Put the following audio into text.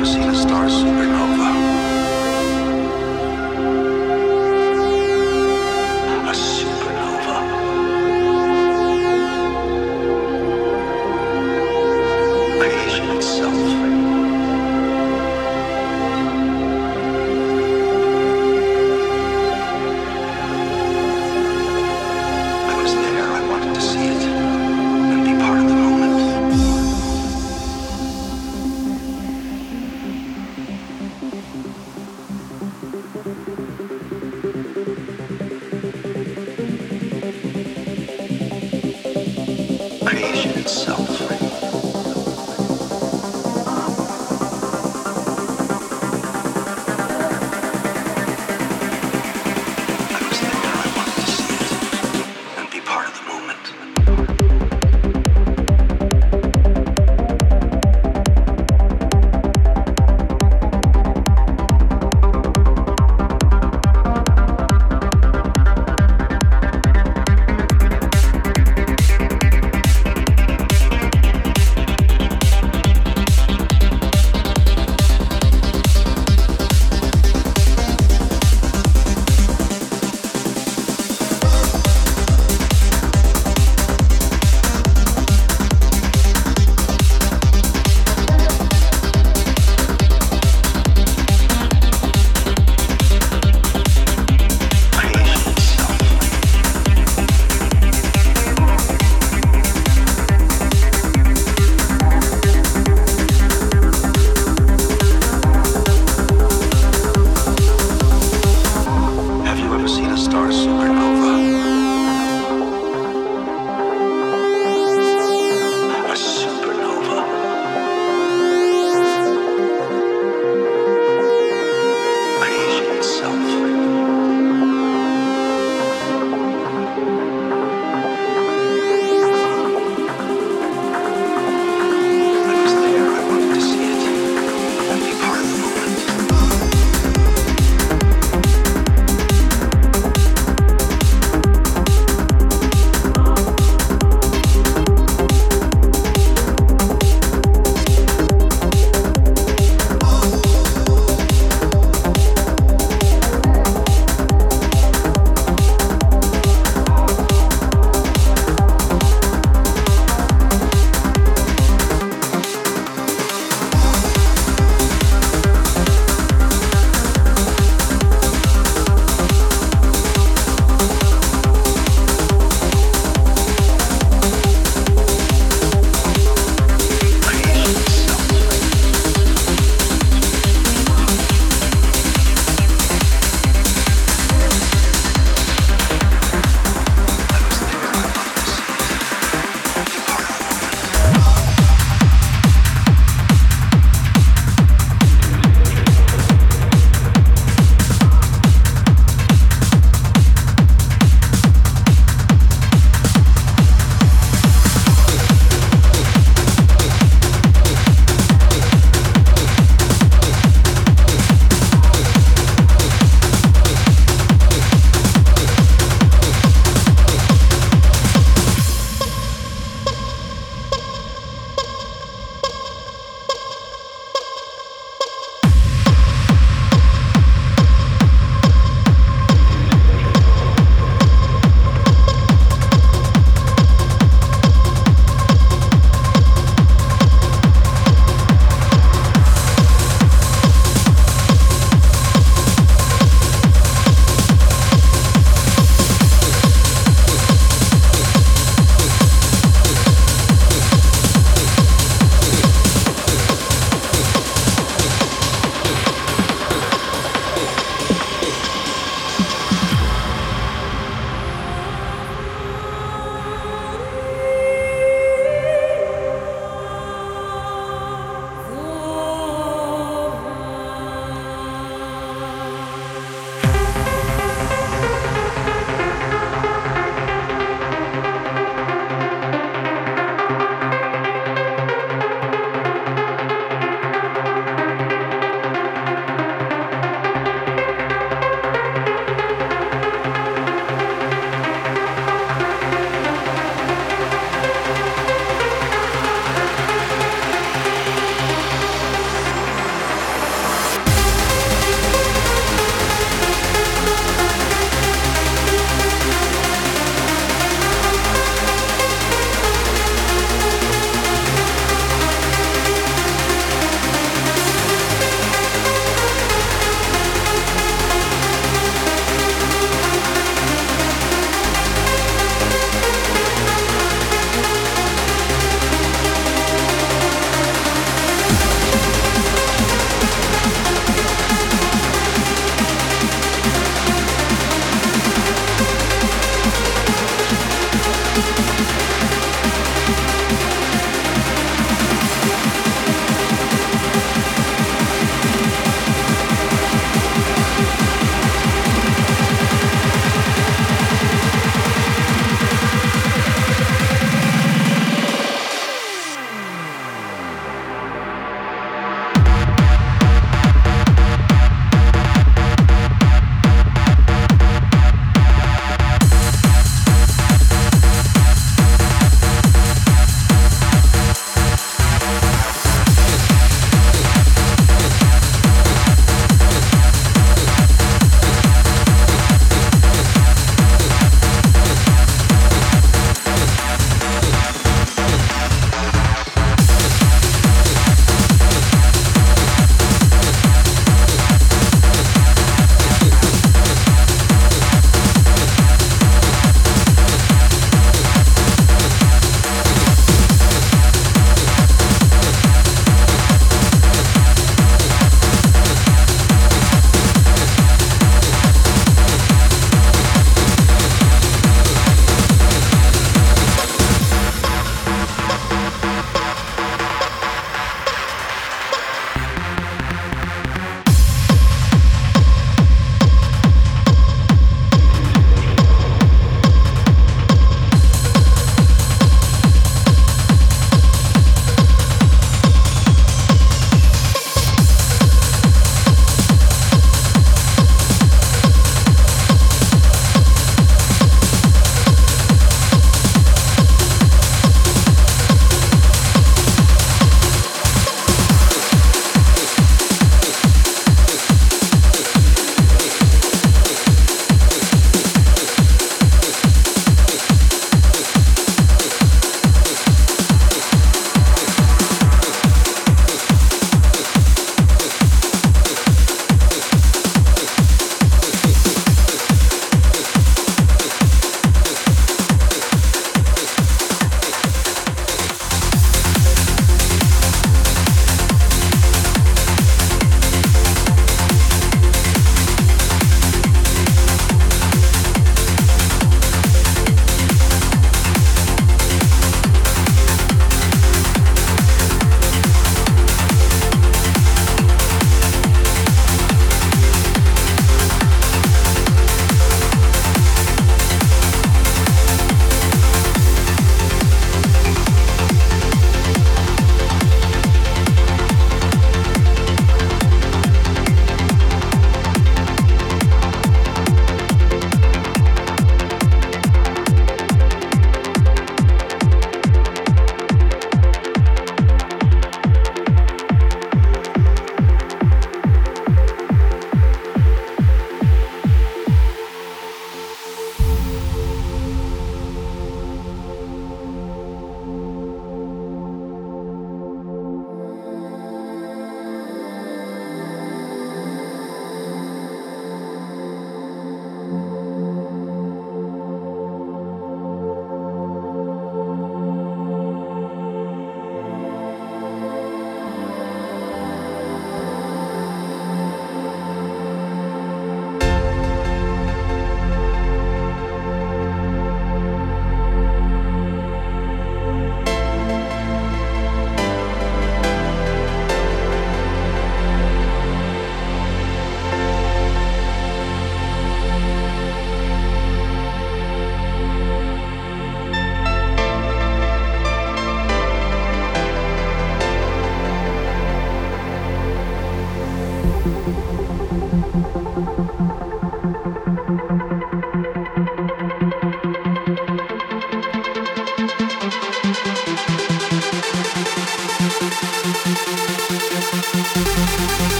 Have you ever seen